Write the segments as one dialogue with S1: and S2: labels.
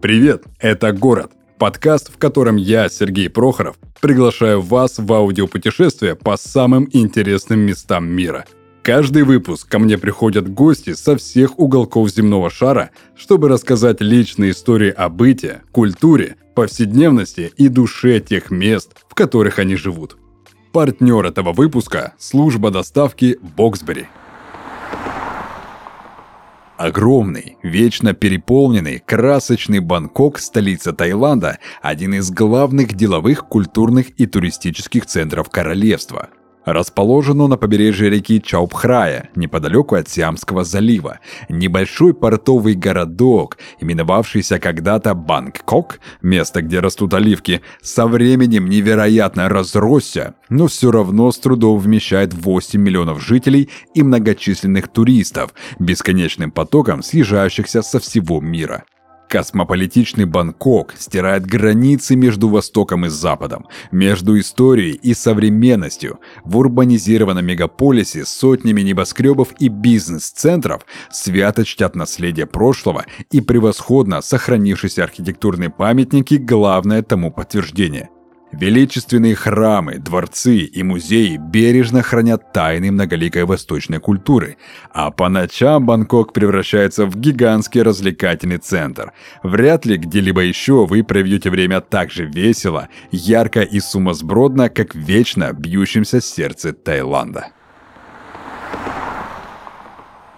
S1: Привет, это «Город» – подкаст, в котором я, Сергей Прохоров, приглашаю вас в аудиопутешествие по самым интересным местам мира. Каждый выпуск ко мне приходят гости со всех уголков земного шара, чтобы рассказать личные истории о быте, культуре, повседневности и душе тех мест, в которых они живут. Партнер этого выпуска – служба доставки Боксбери – Огромный, вечно переполненный, красочный Бангкок, столица Таиланда, один из главных деловых, культурных и туристических центров королевства. Расположено на побережье реки Чаупхрая, неподалеку от Сиамского залива. Небольшой портовый городок, именовавшийся когда-то Бангкок, место, где растут оливки, со временем невероятно разросся, но все равно с трудом вмещает 8 миллионов жителей и многочисленных туристов, бесконечным потоком съезжающихся со всего мира. Космополитичный Бангкок стирает границы между Востоком и Западом, между историей и современностью. В урбанизированном мегаполисе с сотнями небоскребов и бизнес-центров свято чтят наследие прошлого и превосходно сохранившиеся архитектурные памятники – главное тому подтверждение – Величественные храмы, дворцы и музеи бережно хранят тайны многоликой восточной культуры, а по ночам Бангкок превращается в гигантский развлекательный центр. Вряд ли где-либо еще вы проведете время так же весело, ярко и сумасбродно, как вечно бьющемся сердце Таиланда.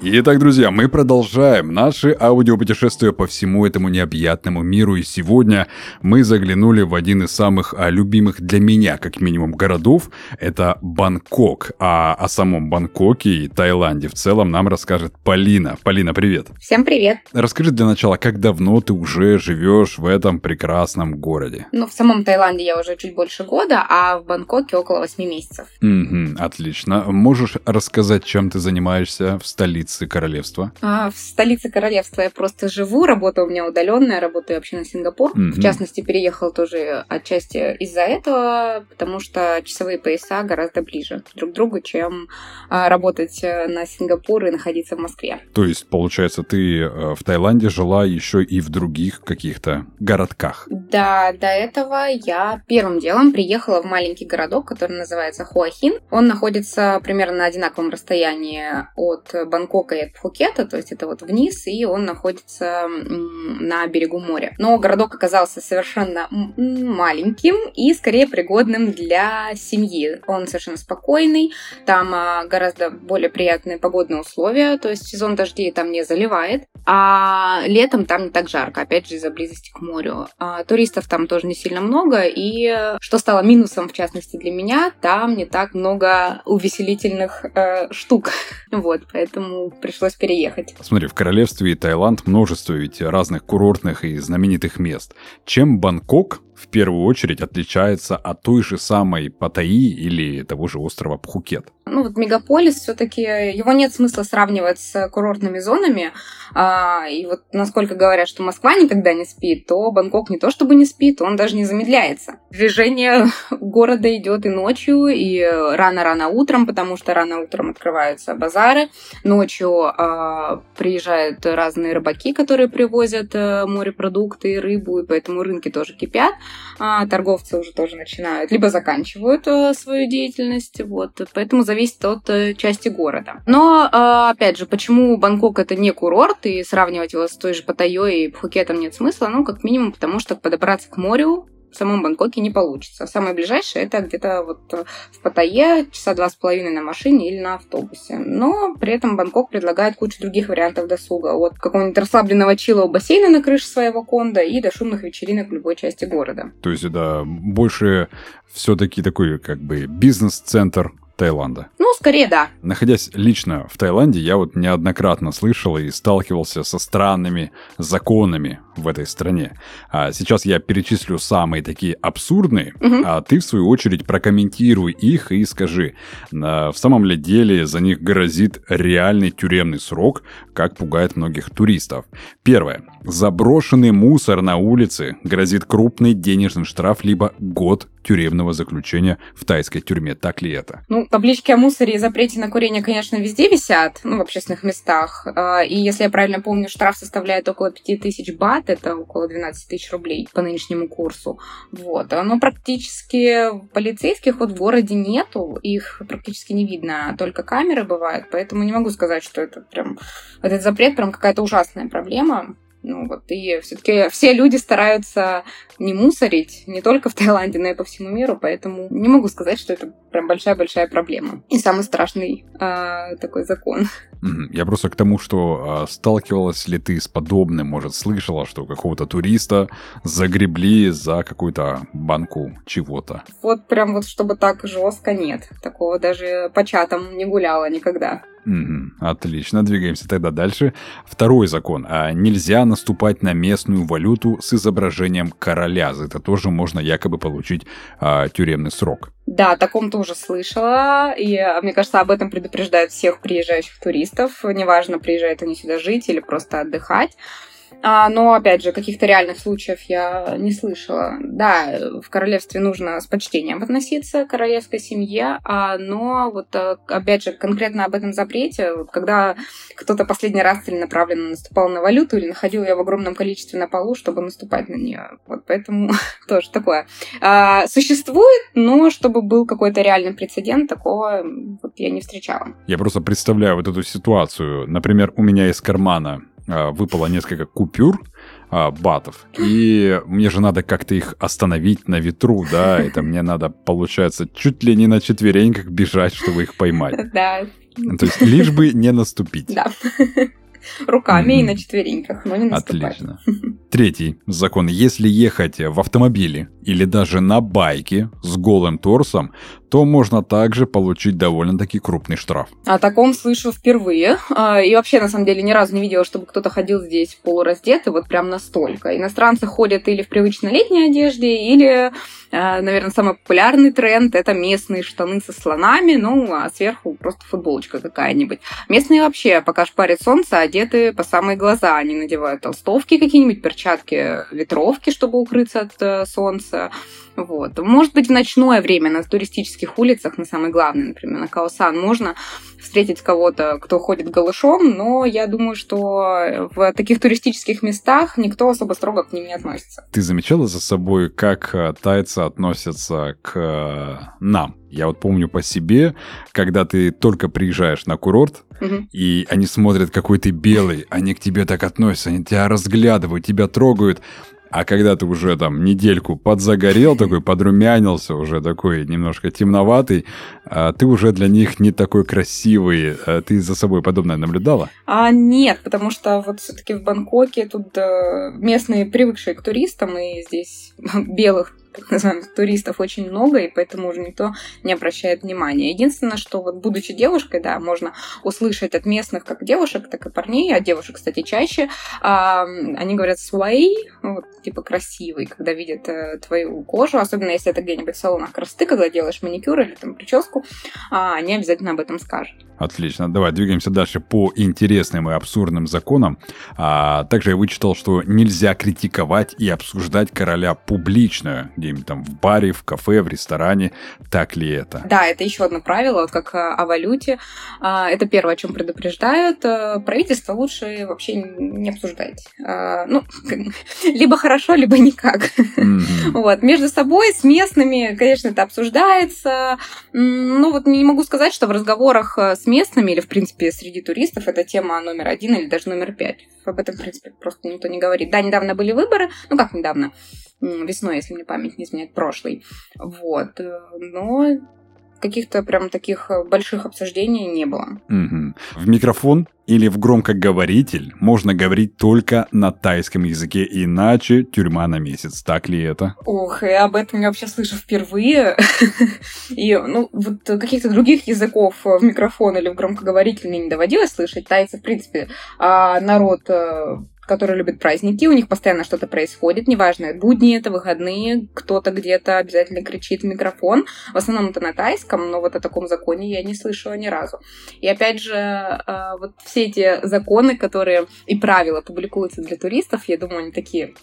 S1: Итак, друзья, мы продолжаем наше аудиопутешествие по всему этому необъятному миру. И сегодня мы заглянули в один из самых а, любимых для меня, как минимум, городов. Это Бангкок. А о самом Бангкоке и Таиланде в целом нам расскажет Полина. Полина, привет.
S2: Всем привет.
S1: Расскажи для начала, как давно ты уже живешь в этом прекрасном городе?
S2: Ну, в самом Таиланде я уже чуть больше года, а в Бангкоке около 8 месяцев.
S1: Угу, отлично. Можешь рассказать, чем ты занимаешься в столице? Столице королевства?
S2: А, в столице королевства я просто живу, работа у меня удаленная, работаю вообще на Сингапур. Mm-hmm. В частности, переехал тоже отчасти из-за этого, потому что часовые пояса гораздо ближе друг к другу, чем а, работать э, на Сингапур и находиться в Москве.
S1: То есть, получается, ты э, в Таиланде жила еще и в других каких-то городках?
S2: Да, до этого я первым делом приехала в маленький городок, который называется Хуахин. Он находится примерно на одинаковом расстоянии от Бангкока Бангкока Пхукета, то есть это вот вниз, и он находится на берегу моря. Но городок оказался совершенно маленьким и скорее пригодным для семьи. Он совершенно спокойный, там а, гораздо более приятные погодные условия, то есть сезон дождей там не заливает, а летом там не так жарко, опять же из-за близости к морю. А, туристов там тоже не сильно много, и что стало минусом, в частности, для меня, там не так много увеселительных э, штук. вот, поэтому пришлось переехать.
S1: Смотри, в королевстве Таиланд множество ведь разных курортных и знаменитых мест. Чем Бангкок в первую очередь отличается от той же самой Паттайи или того же острова Пхукет?
S2: Ну вот мегаполис все-таки, его нет смысла сравнивать с курортными зонами. А, и вот насколько говорят, что Москва никогда не спит, то Бангкок не то чтобы не спит, он даже не замедляется. Движение города идет и ночью, и рано-рано утром, потому что рано утром открываются базары. Ночью а, приезжают разные рыбаки, которые привозят а, морепродукты и рыбу, и поэтому рынки тоже кипят а, торговцы уже тоже начинают, либо заканчивают а, свою деятельность, вот, поэтому зависит от а, части города. Но, а, опять же, почему Бангкок это не курорт, и сравнивать его с той же Паттайей и Пхукетом нет смысла, ну, как минимум, потому что подобраться к морю в самом Бангкоке не получится. Самое ближайшее это где-то вот э, в Паттайе, часа два с половиной на машине или на автобусе. Но при этом Бангкок предлагает кучу других вариантов досуга. От какого-нибудь расслабленного чила у бассейна на крыше своего конда и до шумных вечеринок в любой части города.
S1: То есть, да, больше все-таки такой как бы бизнес-центр Таиланда?
S2: Ну, скорее да.
S1: Находясь лично в Таиланде, я вот неоднократно слышал и сталкивался со странными законами в этой стране. А сейчас я перечислю самые такие абсурдные, угу. а ты в свою очередь прокомментируй их и скажи, в самом ли деле за них грозит реальный тюремный срок, как пугает многих туристов. Первое. Заброшенный мусор на улице грозит крупный денежный штраф либо год тюремного заключения в тайской тюрьме. Так ли это?
S2: Ну, таблички о мусоре при запрете на курение, конечно, везде висят, ну, в общественных местах. А, и если я правильно помню, штраф составляет около 5000 бат, это около 12 тысяч рублей по нынешнему курсу. Вот. Но практически полицейских вот в городе нету, их практически не видно, только камеры бывают, поэтому не могу сказать, что это прям, этот запрет прям какая-то ужасная проблема. Ну вот, и все-таки все люди стараются не мусорить, не только в Таиланде, но и по всему миру, поэтому не могу сказать, что это прям большая-большая проблема. И самый страшный э, такой закон.
S1: Я просто к тому, что э, сталкивалась ли ты с подобным, может, слышала, что какого-то туриста загребли за какую-то банку чего-то?
S2: Вот прям вот чтобы так жестко нет. Такого даже по чатам не гуляла никогда.
S1: Угу, отлично, двигаемся тогда дальше. Второй закон. А нельзя наступать на местную валюту с изображением короля. За это тоже можно якобы получить а, тюремный срок.
S2: Да, о таком тоже слышала. И а, мне кажется, об этом предупреждают всех приезжающих туристов. Неважно, приезжают они сюда жить или просто отдыхать. А, но, опять же, каких-то реальных случаев я не слышала. Да, в королевстве нужно с почтением относиться к королевской семье, а, но вот, а, опять же, конкретно об этом запрете, когда кто-то последний раз целенаправленно наступал на валюту или находил ее в огромном количестве на полу, чтобы наступать на нее. Вот поэтому тоже такое. А, существует, но чтобы был какой-то реальный прецедент, такого вот я не встречала.
S1: Я просто представляю вот эту ситуацию. Например, у меня из кармана выпало несколько купюр а, батов, и мне же надо как-то их остановить на ветру, да, это мне надо, получается, чуть ли не на четвереньках бежать, чтобы их поймать.
S2: Да.
S1: То есть лишь бы не наступить.
S2: Да. Руками mm-hmm. и на четвереньках, но не наступать.
S1: Отлично. Третий закон. Если ехать в автомобиле или даже на байке с голым торсом, то можно также получить довольно-таки крупный штраф.
S2: О таком слышу впервые. А, и вообще, на самом деле, ни разу не видела, чтобы кто-то ходил здесь полураздетый, вот прям настолько. Иностранцы ходят или в привычной летней одежде, или, а, наверное, самый популярный тренд – это местные штаны со слонами, ну, а сверху просто футболочка какая-нибудь. Местные вообще, пока шпарит солнце, одеты по самые глаза. Они надевают толстовки какие-нибудь, перчатки, ветровки, чтобы укрыться от э, солнца. Вот. Может быть, в ночное время на туристических улицах, на самый главный, например, на Каосан, можно встретить кого-то, кто ходит голышом, но я думаю, что в таких туристических местах никто особо строго к ним не относится.
S1: Ты замечала за собой, как э, тайцы относятся к э, нам? Я вот помню по себе, когда ты только приезжаешь на курорт, угу. и они смотрят, какой ты белый, они к тебе так относятся, они тебя разглядывают, тебя трогают. А когда ты уже там недельку подзагорел, такой подрумянился, уже такой немножко темноватый, а ты уже для них не такой красивый. А ты за собой подобное наблюдала?
S2: А нет, потому что вот все-таки в Бангкоке тут э, местные привыкшие к туристам, и здесь белых туристов очень много, и поэтому уже никто не обращает внимания. Единственное, что вот будучи девушкой, да, можно услышать от местных как девушек, так и парней, а девушек, кстати, чаще, а, они говорят «свай», вот, типа красивый, когда видят а, твою кожу, особенно если это где-нибудь в салонах красоты, когда делаешь маникюр или там прическу, а, они обязательно об этом скажут.
S1: Отлично. Давай двигаемся дальше по интересным и абсурдным законам. А, также я вычитал, что нельзя критиковать и обсуждать короля публично, где-нибудь там в баре, в кафе, в ресторане. Так ли это?
S2: Да, это еще одно правило, вот как о валюте. А, это первое, о чем предупреждают. А, правительство лучше вообще не обсуждать. А, ну, либо хорошо, либо никак. Вот. Между собой, с местными, конечно, это обсуждается. Ну, вот не могу сказать, что в разговорах с местными или, в принципе, среди туристов это тема номер один или даже номер пять. Об этом, в принципе, просто никто не говорит. Да, недавно были выборы, ну как недавно, весной, если мне память не изменяет, прошлый. Вот. Э, но каких-то прям таких э, больших обсуждений не было.
S1: Угу. В микрофон или в громкоговоритель можно говорить только на тайском языке, иначе тюрьма на месяц. Так ли это?
S2: Ох, я об этом я вообще слышу впервые. И, ну, вот каких-то других языков в микрофон или в громкоговоритель мне не доводилось слышать. Тайцы, в принципе, а народ э, которые любят праздники, у них постоянно что-то происходит, неважно, будни это, выходные, кто-то где-то обязательно кричит в микрофон. В основном это на тайском, но вот о таком законе я не слышала ни разу. И опять же, э, вот все эти законы, которые и правила публикуются для туристов, я думаю, они такие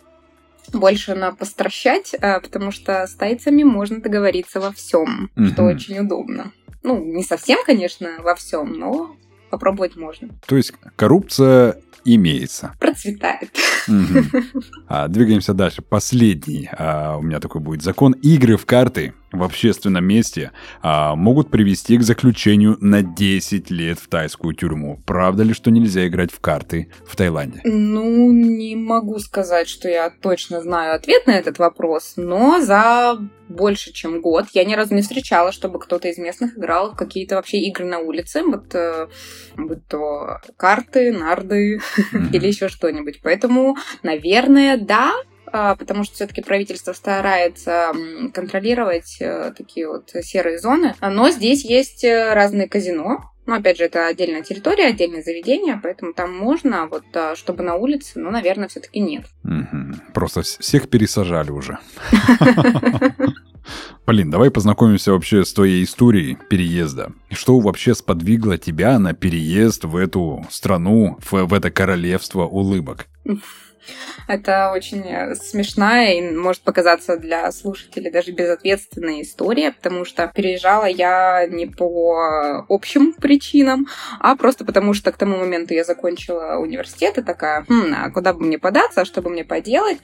S2: больше на постращать, э, потому что с тайцами можно договориться во всем, что очень удобно. Ну, не совсем, конечно, во всем, но попробовать можно.
S1: То есть коррупция имеется.
S2: Процветает.
S1: Угу. А, двигаемся дальше. Последний а, у меня такой будет закон. Игры в карты в общественном месте а, могут привести к заключению на 10 лет в тайскую тюрьму. Правда ли, что нельзя играть в карты в Таиланде?
S2: Ну, не могу сказать, что я точно знаю ответ на этот вопрос, но за больше, чем год я ни разу не встречала, чтобы кто-то из местных играл в какие-то вообще игры на улице, вот э, будь то карты, нарды или еще что-нибудь. Поэтому, наверное, да, потому что все-таки правительство старается контролировать э, такие вот серые зоны. Но здесь есть э, разные казино, но опять же, это отдельная территория, отдельное заведение, поэтому там можно, а вот а, чтобы на улице, ну, наверное, все-таки нет.
S1: Просто всех пересажали уже. Полин, давай познакомимся вообще с твоей историей переезда. Что вообще сподвигло тебя на переезд в эту страну, в, в это королевство улыбок?
S2: Это очень э, смешная и может показаться для слушателей даже безответственная история, потому что переезжала я не по общим причинам, а просто потому что к тому моменту я закончила университет и такая, хм, а куда бы мне податься, что бы мне поделать?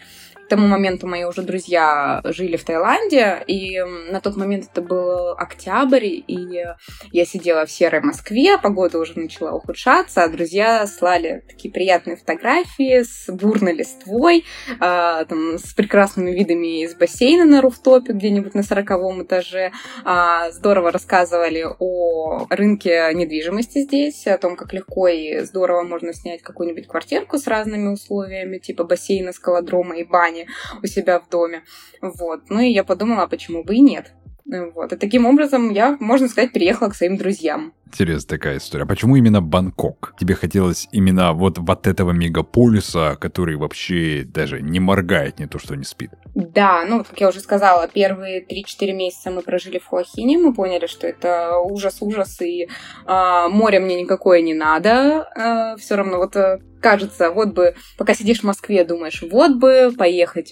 S2: Тому моменту мои уже друзья жили в Таиланде, и на тот момент это был октябрь, и я сидела в серой Москве, погода уже начала ухудшаться, а друзья слали такие приятные фотографии с бурной листвой, а, там, с прекрасными видами из бассейна на руфтопе где-нибудь на сороковом этаже. А, здорово рассказывали о рынке недвижимости здесь, о том, как легко и здорово можно снять какую-нибудь квартирку с разными условиями, типа бассейна, скалодрома и бани плане у себя в доме. Вот. Ну и я подумала, а почему бы и нет. Вот. И таким образом я, можно сказать, переехала к своим друзьям.
S1: Интересная такая история. А почему именно Бангкок? Тебе хотелось именно вот, вот этого мегаполиса, который вообще даже не моргает, не то что не спит?
S2: Да, ну, как я уже сказала, первые 3-4 месяца мы прожили в Хуахине, мы поняли, что это ужас-ужас, и э, море мне никакое не надо. Э, все равно вот э, кажется, вот бы, пока сидишь в Москве, думаешь, вот бы поехать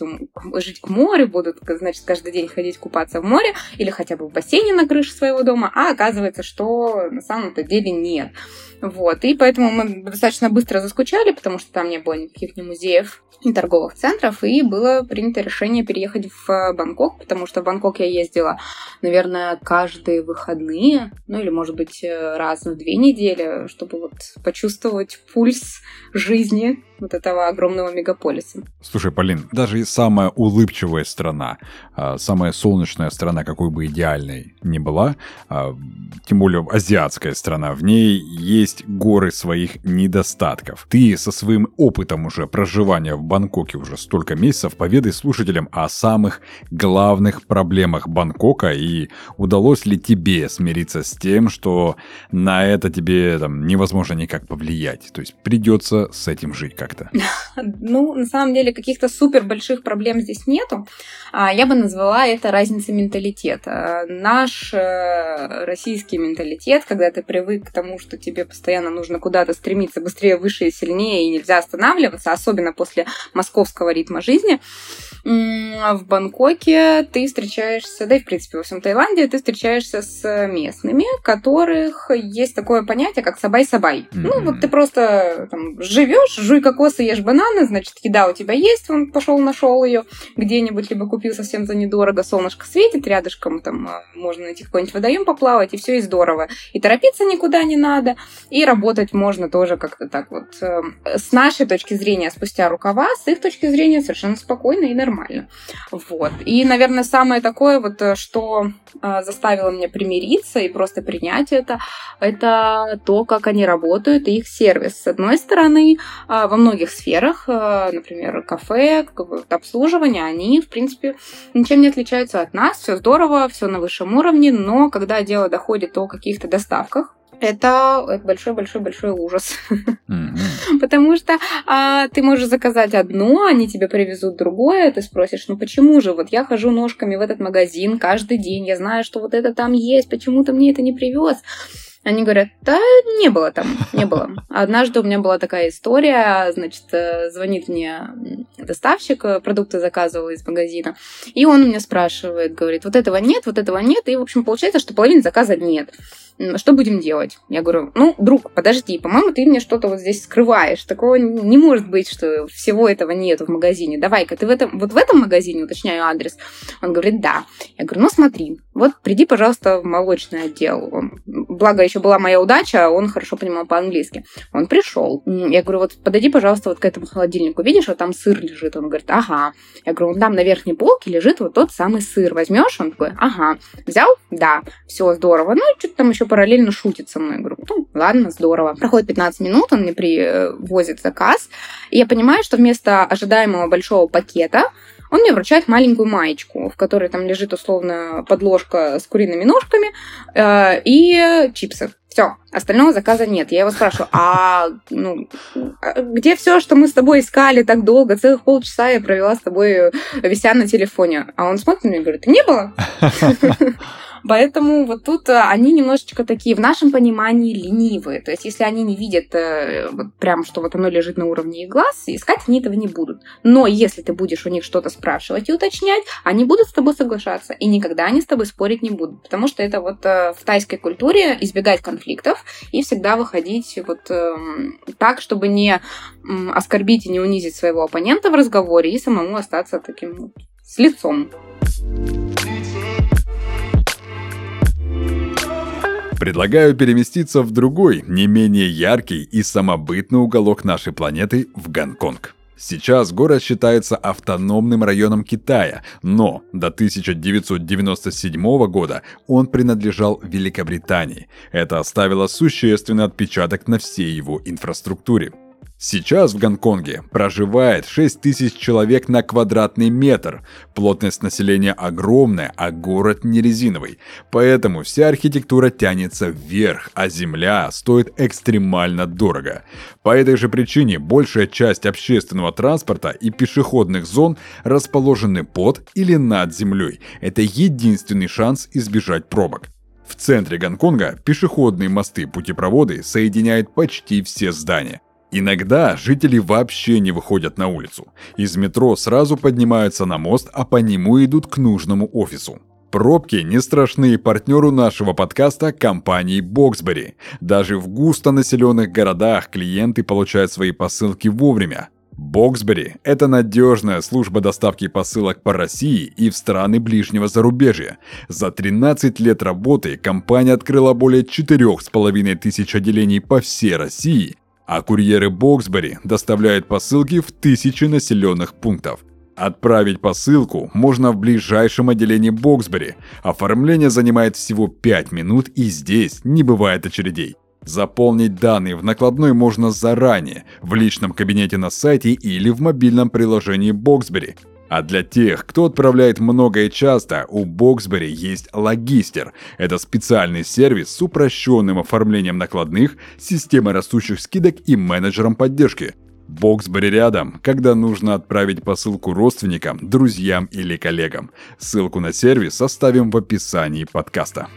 S2: жить к морю, будут, значит, каждый день ходить купаться в море или хотя бы в бассейне на крыше своего дома, а оказывается, что на самом-то деле нет. Вот, и поэтому мы достаточно быстро заскучали, потому что там не было никаких ни музеев, ни торговых центров, и было принято решение переехать в Бангкок, потому что в Бангкок я ездила, наверное, каждые выходные, ну или, может быть, раз в две недели, чтобы вот почувствовать пульс жизни вот этого огромного мегаполиса.
S1: Слушай, Полин, даже самая улыбчивая страна, а, самая солнечная страна, какой бы идеальной ни была, а, тем более азиатская страна, в ней есть горы своих недостатков. Ты со своим опытом уже проживания в Бангкоке уже столько месяцев поведай слушателям о самых главных проблемах Бангкока и удалось ли тебе смириться с тем, что на это тебе там, невозможно никак повлиять. То есть придется с этим жить как как-то?
S2: Ну, на самом деле, каких-то супер больших проблем здесь нету. А, я бы назвала это разницей менталитета. Наш э, российский менталитет, когда ты привык к тому, что тебе постоянно нужно куда-то стремиться быстрее, выше и сильнее, и нельзя останавливаться, особенно после московского ритма жизни, в Бангкоке ты встречаешься, да и в принципе во всем Таиланде, ты встречаешься с местными, которых есть такое понятие, как сабай-сабай. Mm-hmm. Ну, вот ты просто там, живешь, жуй кокосы, ешь бананы, значит, еда у тебя есть, он пошел, нашел ее где-нибудь, либо купил совсем за недорого, солнышко светит рядышком, там а, можно найти какой-нибудь водоем поплавать, и все и здорово. И торопиться никуда не надо, и работать можно тоже как-то так вот. Эм, с нашей точки зрения спустя рукава, с их точки зрения совершенно спокойно и нормально. Вот. И, наверное, самое такое вот, э, что э, заставило меня примириться и просто принять это, это то, как они работают и их сервис. С одной стороны, э, во многих сферах, например, кафе, обслуживание, они, в принципе, ничем не отличаются от нас, все здорово, все на высшем уровне, но когда дело доходит о каких-то доставках, это большой-большой-большой ужас. Mm-hmm. Потому что а, ты можешь заказать одно, они тебе привезут другое, ты спросишь, ну почему же? Вот я хожу ножками в этот магазин каждый день, я знаю, что вот это там есть, почему ты мне это не привез? Они говорят, да, не было там, не было. Однажды у меня была такая история, значит, э, звонит мне доставщик, э, продукты заказывал из магазина, и он меня спрашивает, говорит, вот этого нет, вот этого нет, и, в общем, получается, что половины заказа нет что будем делать? Я говорю, ну, друг, подожди, по-моему, ты мне что-то вот здесь скрываешь. Такого не может быть, что всего этого нет в магазине. Давай-ка, ты в этом, вот в этом магазине, уточняю адрес. Он говорит, да. Я говорю, ну, смотри, вот приди, пожалуйста, в молочный отдел. Благо, еще была моя удача, он хорошо понимал по-английски. Он пришел. Я говорю, вот подойди, пожалуйста, вот к этому холодильнику. Видишь, вот там сыр лежит. Он говорит, ага. Я говорю, там на верхней полке лежит вот тот самый сыр. Возьмешь? Он такой, ага. Взял? Да. Все, здорово. Ну, что-то там еще параллельно шутит со мной. Я говорю, ну, ладно, здорово. Проходит 15 минут, он мне привозит заказ. И я понимаю, что вместо ожидаемого большого пакета он мне вручает маленькую маечку, в которой там лежит условно подложка с куриными ножками э, и чипсы. Все, остального заказа нет. Я его спрашиваю, а ну, а где все, что мы с тобой искали так долго? Целых полчаса я провела с тобой, вися на телефоне. А он смотрит на меня и говорит, не было? Поэтому вот тут э, они немножечко такие в нашем понимании ленивые. То есть если они не видят э, вот прям, что вот оно лежит на уровне их глаз, искать они этого не будут. Но если ты будешь у них что-то спрашивать и уточнять, они будут с тобой соглашаться. И никогда они с тобой спорить не будут. Потому что это вот э, в тайской культуре избегать конфликтов и всегда выходить вот эм, так, чтобы не оскорбить и не унизить своего оппонента в разговоре и самому остаться таким с лицом.
S1: Предлагаю переместиться в другой, не менее яркий и самобытный уголок нашей планеты – в Гонконг. Сейчас город считается автономным районом Китая, но до 1997 года он принадлежал Великобритании. Это оставило существенный отпечаток на всей его инфраструктуре. Сейчас в Гонконге проживает 6 тысяч человек на квадратный метр. Плотность населения огромная, а город не резиновый. Поэтому вся архитектура тянется вверх, а земля стоит экстремально дорого. По этой же причине большая часть общественного транспорта и пешеходных зон расположены под или над землей. Это единственный шанс избежать пробок. В центре Гонконга пешеходные мосты-путепроводы соединяют почти все здания – Иногда жители вообще не выходят на улицу. Из метро сразу поднимаются на мост, а по нему идут к нужному офису. Пробки не страшны партнеру нашего подкаста компании Боксбери. Даже в густонаселенных городах клиенты получают свои посылки вовремя. Боксбери – это надежная служба доставки посылок по России и в страны ближнего зарубежья. За 13 лет работы компания открыла более 4,5 тысяч отделений по всей России а курьеры Боксбери доставляют посылки в тысячи населенных пунктов. Отправить посылку можно в ближайшем отделении Боксбери. Оформление занимает всего 5 минут и здесь не бывает очередей. Заполнить данные в накладной можно заранее, в личном кабинете на сайте или в мобильном приложении Боксбери. А для тех, кто отправляет много и часто, у Боксбери есть Логистер. Это специальный сервис с упрощенным оформлением накладных, системой растущих скидок и менеджером поддержки. Боксбери рядом, когда нужно отправить посылку родственникам, друзьям или коллегам. Ссылку на сервис оставим в описании подкаста.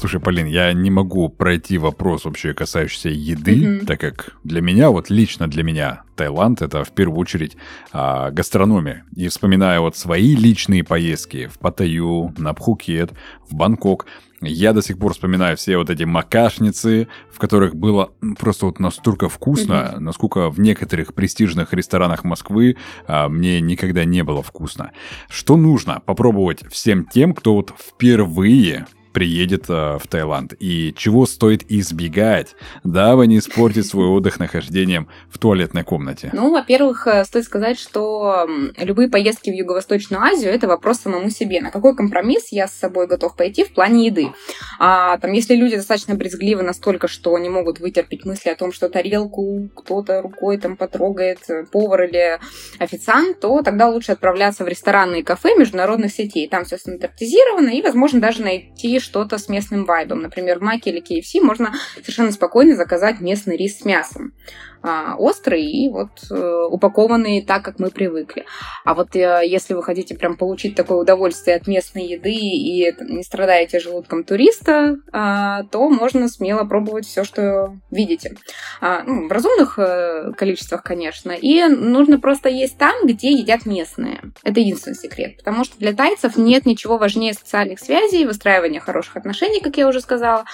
S1: Слушай, Полин, я не могу пройти вопрос вообще касающийся еды, mm-hmm. так как для меня, вот лично для меня, Таиланд это в первую очередь а, гастрономия. И вспоминая вот свои личные поездки в Паттайю, на Пхукет, в Бангкок, я до сих пор вспоминаю все вот эти макашницы, в которых было просто вот настолько вкусно, mm-hmm. насколько в некоторых престижных ресторанах Москвы а, мне никогда не было вкусно. Что нужно попробовать всем тем, кто вот впервые приедет э, в Таиланд и чего стоит избегать, дабы не испортить свой отдых нахождением в туалетной комнате?
S2: Ну, во-первых, э, стоит сказать, что любые поездки в Юго-Восточную Азию – это вопрос самому себе. На какой компромисс я с собой готов пойти в плане еды? А, там, если люди достаточно брезгливы настолько, что не могут вытерпеть мысли о том, что тарелку кто-то рукой там потрогает, э, повар или официант, то тогда лучше отправляться в рестораны и кафе международных сетей. Там все стандартизировано и, возможно, даже найти что-то с местным вайбом. Например, в Маке или KFC можно совершенно спокойно заказать местный рис с мясом. А, острый и вот э, упакованный так, как мы привыкли. А вот э, если вы хотите прям получить такое удовольствие от местной еды и не страдаете желудком туриста, а, то можно смело пробовать все, что видите. А, ну, в разумных э, количествах, конечно. И нужно просто есть там, где едят местные. Это единственный секрет. Потому что для тайцев нет ничего важнее социальных связей, выстраивания хороших отношений, как я уже сказала.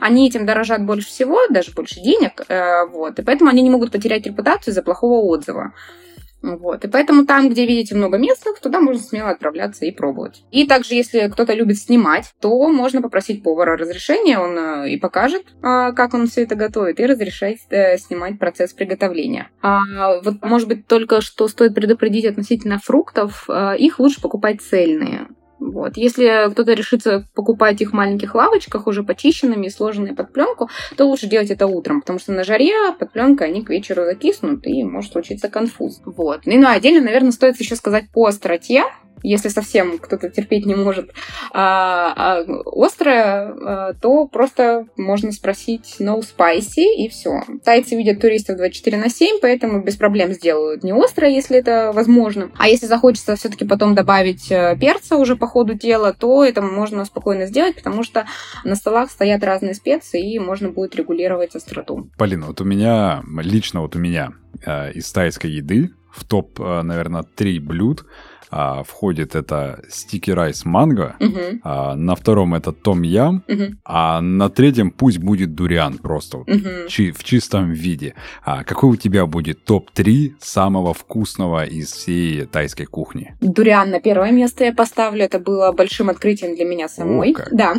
S2: Они этим дорожат больше всего, даже больше денег. Вот. И поэтому они не могут потерять репутацию из-за плохого отзыва. Вот. И поэтому там, где видите много местных, туда можно смело отправляться и пробовать. И также, если кто-то любит снимать, то можно попросить повара разрешения, он э, и покажет, э, как он все это готовит, и разрешает э, снимать процесс приготовления. А вот, может быть, только что стоит предупредить относительно фруктов, их лучше покупать цельные. Вот. Если кто-то решится покупать их в маленьких лавочках, уже почищенными и сложенные под пленку, то лучше делать это утром, потому что на жаре под пленкой они к вечеру закиснут, и может случиться конфуз. Вот. Ну и ну, отдельно, наверное, стоит еще сказать по остроте если совсем кто-то терпеть не может а, а, острое, а, то просто можно спросить no spicy и все. Тайцы видят туристов 24 на 7, поэтому без проблем сделают не острое, если это возможно. А если захочется все-таки потом добавить э, перца уже по ходу дела, то это можно спокойно сделать, потому что на столах стоят разные специи, и можно будет регулировать остроту.
S1: Полина, вот у меня, лично вот у меня э, из тайской еды в топ, э, наверное, три блюд а, входит это стики райс манго,
S2: угу.
S1: а, на втором это том ям,
S2: угу.
S1: а на третьем пусть будет дуриан просто
S2: угу.
S1: чи, в чистом виде. А какой у тебя будет топ-3 самого вкусного из всей тайской кухни?
S2: Дуриан на первое место я поставлю. Это было большим открытием для меня самой.
S1: О,
S2: да.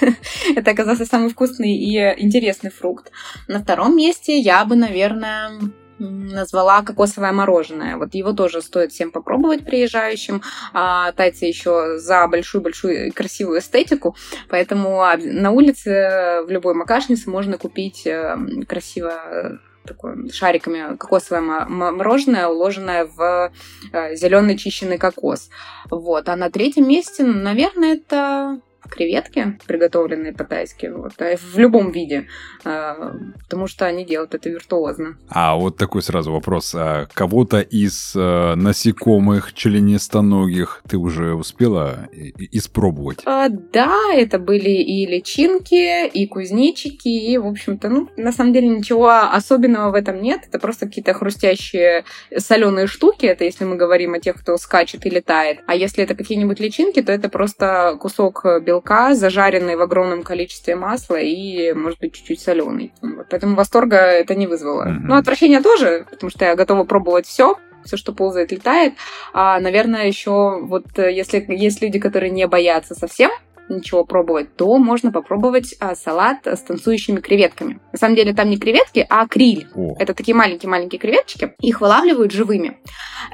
S2: это оказался самый вкусный и интересный фрукт. На втором месте я бы, наверное, назвала кокосовое мороженое. Вот его тоже стоит всем попробовать приезжающим. А, тайцы еще за большую-большую красивую эстетику, поэтому на улице в любой макашнице можно купить э, красиво такое шариками кокосовое мороженое, уложенное в э, зеленый чищенный кокос. Вот. А на третьем месте, наверное, это креветки, приготовленные по-тайски, вот, а в любом виде, а, потому что они делают это виртуозно.
S1: А вот такой сразу вопрос. А кого-то из а, насекомых членистоногих ты уже успела испробовать?
S2: А, да, это были и личинки, и кузнечики, и, в общем-то, ну, на самом деле ничего особенного в этом нет. Это просто какие-то хрустящие соленые штуки, это если мы говорим о тех, кто скачет и летает. А если это какие-нибудь личинки, то это просто кусок белка белка, зажаренный в огромном количестве масла и, может быть, чуть-чуть соленый. Вот. Поэтому восторга это не вызвало. Mm-hmm. Ну, отвращение тоже, потому что я готова пробовать все, все, что ползает, летает. А, наверное, еще вот э, если есть люди, которые не боятся совсем ничего пробовать, то можно попробовать а, салат с танцующими креветками. На самом деле там не креветки, а криль.
S1: О.
S2: Это такие маленькие-маленькие креветочки. Их вылавливают живыми.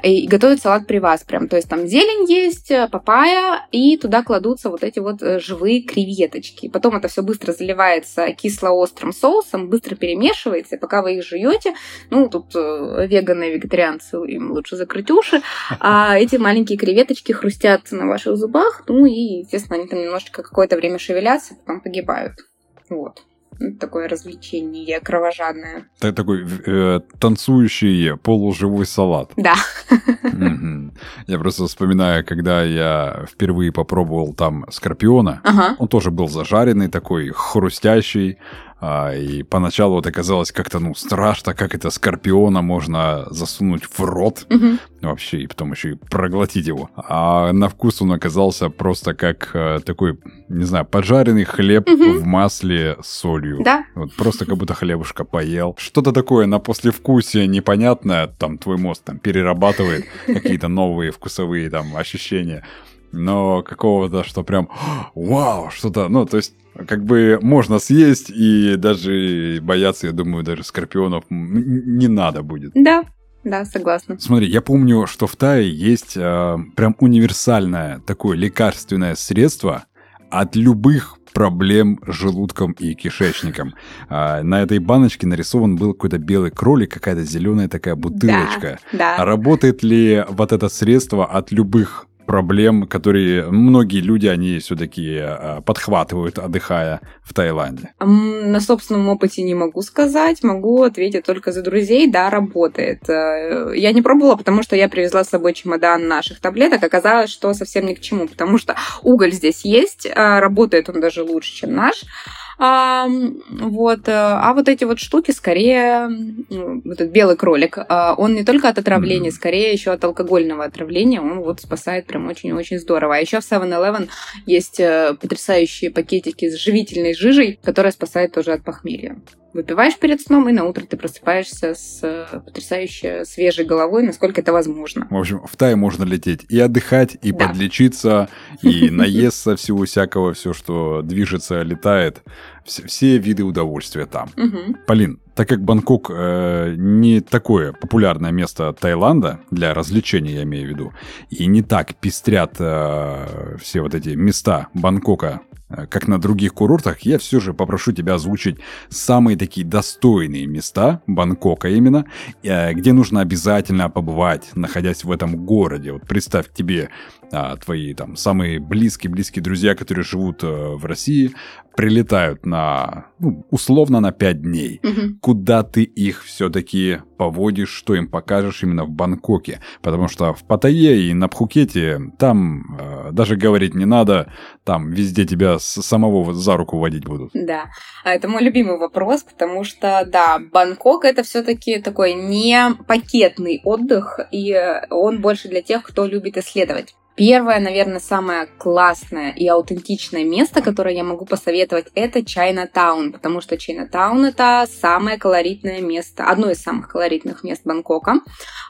S2: И, и готовят салат при вас прям. То есть там зелень есть, папайя, и туда кладутся вот эти вот э, живые креветочки. Потом это все быстро заливается кисло-острым соусом, быстро перемешивается, и пока вы их жуете, ну, тут э, веганы, вегетарианцы, им лучше закрыть уши, а эти маленькие креветочки хрустят на ваших зубах, ну и, естественно, они там немножко немножечко какое-то время шевелятся, потом погибают. Вот. Ну, такое развлечение кровожадное.
S1: Это такой э, танцующий полуживой салат.
S2: Да.
S1: Я просто вспоминаю, когда я впервые попробовал там скорпиона.
S2: Ага.
S1: Он тоже был зажаренный, такой хрустящий. А, и поначалу это казалось как-то, ну, страшно, как это скорпиона можно засунуть в рот
S2: угу.
S1: вообще, и потом еще и проглотить его. А на вкус он оказался просто как э, такой, не знаю, поджаренный хлеб угу. в масле с солью.
S2: Да.
S1: Вот просто как будто хлебушка поел. Что-то такое на послевкусие непонятное, там твой мозг там перерабатывает какие-то новые вкусовые там ощущения но какого-то, что прям вау, что-то, ну, то есть как бы можно съесть, и даже бояться, я думаю, даже скорпионов не надо будет.
S2: Да, да, согласна.
S1: Смотри, я помню, что в Тае есть э, прям универсальное такое лекарственное средство от любых проблем с желудком и кишечником. А, на этой баночке нарисован был какой-то белый кролик, какая-то зеленая такая бутылочка.
S2: Да, да.
S1: Работает ли вот это средство от любых проблем, которые многие люди, они все-таки а, подхватывают, отдыхая в Таиланде?
S2: На собственном опыте не могу сказать, могу ответить только за друзей, да, работает. Э, я не пробовала, потому что я привезла с собой чемодан наших таблеток, оказалось, что совсем ни к чему, потому что уголь здесь есть, а, работает он даже лучше, чем наш. А, вот, э, а вот эти вот штуки скорее, вот этот белый кролик, а, он не только от отравления, mm-hmm. скорее еще от алкогольного отравления, он вот спасает прям очень-очень здорово. А еще в 7-Eleven есть э, потрясающие пакетики с живительной жижей, которая спасает тоже от похмелья выпиваешь перед сном, и на утро ты просыпаешься с э, потрясающе свежей головой, насколько это возможно.
S1: В общем, в Тай можно лететь и отдыхать, и да. подлечиться, и наесться всего всякого, все, что движется, летает. Все, все виды удовольствия там. Угу. Полин, так как Бангкок э, не такое популярное место Таиланда, для развлечений я имею в виду, и не так пестрят э, все вот эти места Бангкока Э, как на других курортах, я все же попрошу тебя озвучить самые такие достойные места Бангкока именно, э, где нужно обязательно побывать, находясь в этом городе. Вот представь тебе а, твои там самые близкие-близкие друзья, которые живут э, в России, прилетают на, ну, условно, на 5 дней. Угу. Куда ты их все-таки поводишь, что им покажешь именно в Бангкоке? Потому что в Паттайе и на Пхукете там э, даже говорить не надо, там везде тебя с самого за руку водить будут.
S2: Да, а это мой любимый вопрос, потому что, да, Бангкок это все-таки такой не пакетный отдых, и он больше для тех, кто любит исследовать. Первое, наверное, самое классное и аутентичное место, которое я могу посоветовать, это Чайнатаун, потому что Чайнатаун это самое колоритное место, одно из самых колоритных мест Бангкока.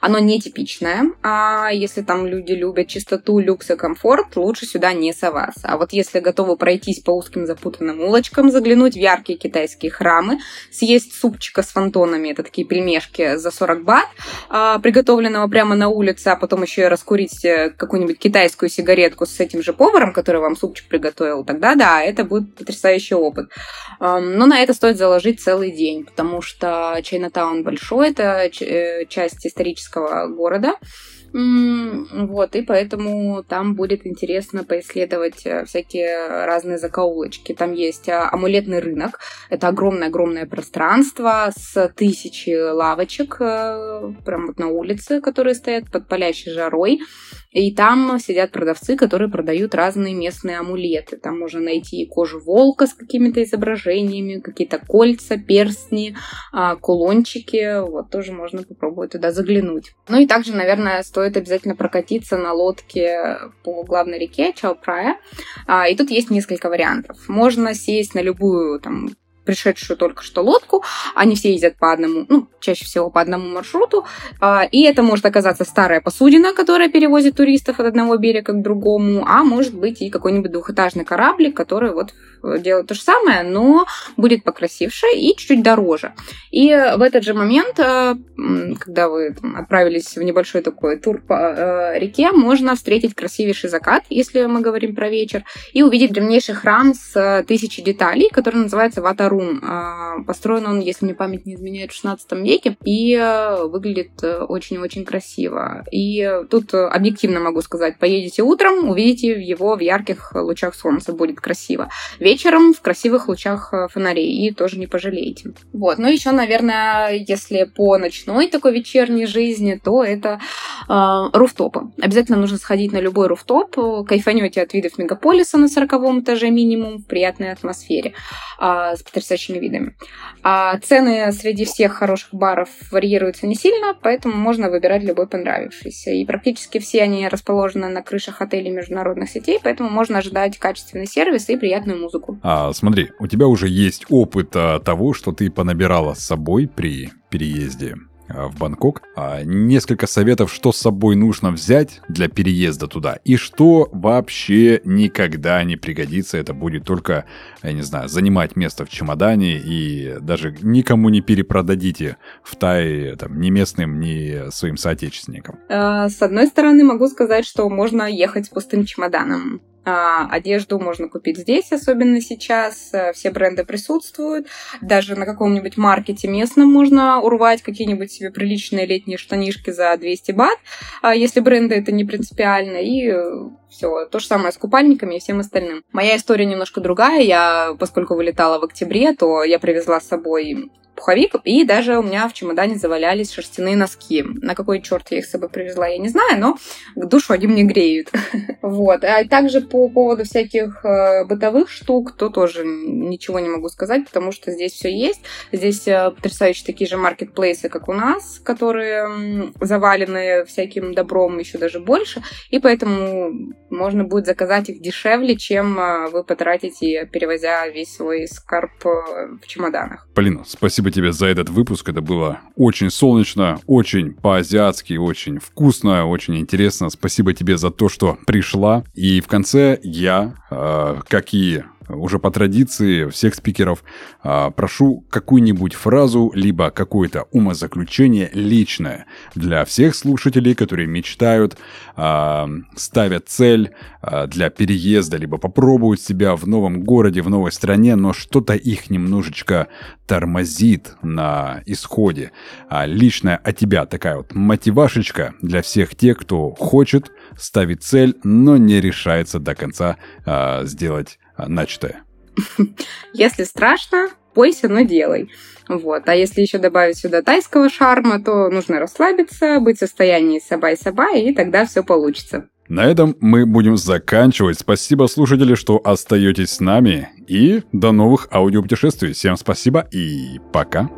S2: Оно нетипичное, а если там люди любят чистоту, люкс и комфорт, лучше сюда не соваться. А вот если готовы пройтись по узким запутанным улочкам, заглянуть в яркие китайские храмы, съесть супчика с фонтонами, это такие пельмешки за 40 бат, а, приготовленного прямо на улице, а потом еще и раскурить э, какую-нибудь китайскую сигаретку с этим же поваром, который вам супчик приготовил, тогда да, это будет потрясающий опыт. Но на это стоит заложить целый день, потому что Чайнатаун большой, это э, часть исторического города, вот, и поэтому там будет интересно поисследовать э, всякие разные закоулочки. Там есть э, амулетный рынок. Это огромное-огромное пространство с тысячи лавочек прямо вот на улице, которые стоят под палящей жарой. И там сидят продавцы, которые продают разные местные амулеты. Там можно найти кожу волка с какими-то изображениями, какие-то кольца, перстни, а, кулончики. Вот тоже можно попробовать туда заглянуть. Ну и также, наверное, стоит обязательно прокатиться на лодке по главной реке Чао-Прая. А, и тут есть несколько вариантов. Можно сесть на любую там пришедшую только что лодку. Они все ездят по одному, ну, чаще всего по одному маршруту. А, и это может оказаться старая посудина, которая перевозит туристов от одного берега к другому, а может быть и какой-нибудь двухэтажный кораблик, который вот э, делает то же самое, но будет покрасивше и чуть-чуть дороже. И в этот же момент, э, когда вы отправились в небольшой такой тур по э, реке, можно встретить красивейший закат, если мы говорим про вечер, и увидеть древнейший храм с тысячей деталей, который называется Вата Рум. А, построен он, если мне память не изменяет, в 16 веке и э, выглядит э, очень-очень красиво. И тут объективно могу сказать, поедете утром, увидите его в ярких лучах солнца, будет красиво. Вечером в красивых лучах э, фонарей, и тоже не пожалеете. Вот. Ну, еще, наверное, если по ночной такой вечерней жизни, то это э, руфтопы. Обязательно нужно сходить на любой руфтоп, кайфанете от видов мегаполиса на 40 этаже минимум в приятной атмосфере э, потрясающими видами. А цены среди всех хороших баров варьируются не сильно, поэтому можно выбирать любой понравившийся. И практически все они расположены на крышах отелей международных сетей, поэтому можно ожидать качественный сервис и приятную музыку.
S1: А, смотри, у тебя уже есть опыт а, того, что ты понабирала с собой при переезде в Бангкок. А, несколько советов, что с собой нужно взять для переезда туда и что вообще никогда не пригодится. Это будет только, я не знаю, занимать место в чемодане и даже никому не перепродадите в Тай там, ни местным, ни своим соотечественникам.
S2: Э, с одной стороны, могу сказать, что можно ехать с пустым чемоданом одежду можно купить здесь, особенно сейчас. Э, все бренды присутствуют. Даже на каком-нибудь маркете местном можно урвать какие-нибудь себе приличные летние штанишки за 200 бат, а, если бренды это не принципиально. И э, все. То же самое с купальниками и всем остальным. Моя история немножко другая. Я, поскольку вылетала в октябре, то я привезла с собой пуховик, и даже у меня в чемодане завалялись шерстяные носки. На какой черт я их с собой привезла, я не знаю, но душу они мне греют. вот. А также по поводу всяких э, бытовых штук, то тоже ничего не могу сказать, потому что здесь все есть. Здесь э, потрясающие такие же маркетплейсы, как у нас, которые завалены всяким добром еще даже больше, и поэтому можно будет заказать их дешевле, чем э, вы потратите, перевозя весь свой скарб в чемоданах.
S1: Полина, спасибо тебе за этот выпуск. Это было очень солнечно, очень по-азиатски, очень вкусно, очень интересно. Спасибо тебе за то, что пришла. И в конце я, э, как и уже по традиции всех спикеров, а, прошу какую-нибудь фразу, либо какое-то умозаключение личное для всех слушателей, которые мечтают, а, ставят цель а, для переезда, либо попробуют себя в новом городе, в новой стране, но что-то их немножечко тормозит на исходе. Личная от тебя такая вот мотивашечка для всех тех, кто хочет, ставить цель, но не решается до конца сделать начатое?
S2: Если страшно, бойся, но делай. Вот. А если еще добавить сюда тайского шарма, то нужно расслабиться, быть в состоянии саба и тогда все получится.
S1: На этом мы будем заканчивать. Спасибо, слушатели, что остаетесь с нами. И до новых аудиопутешествий. Всем спасибо и пока.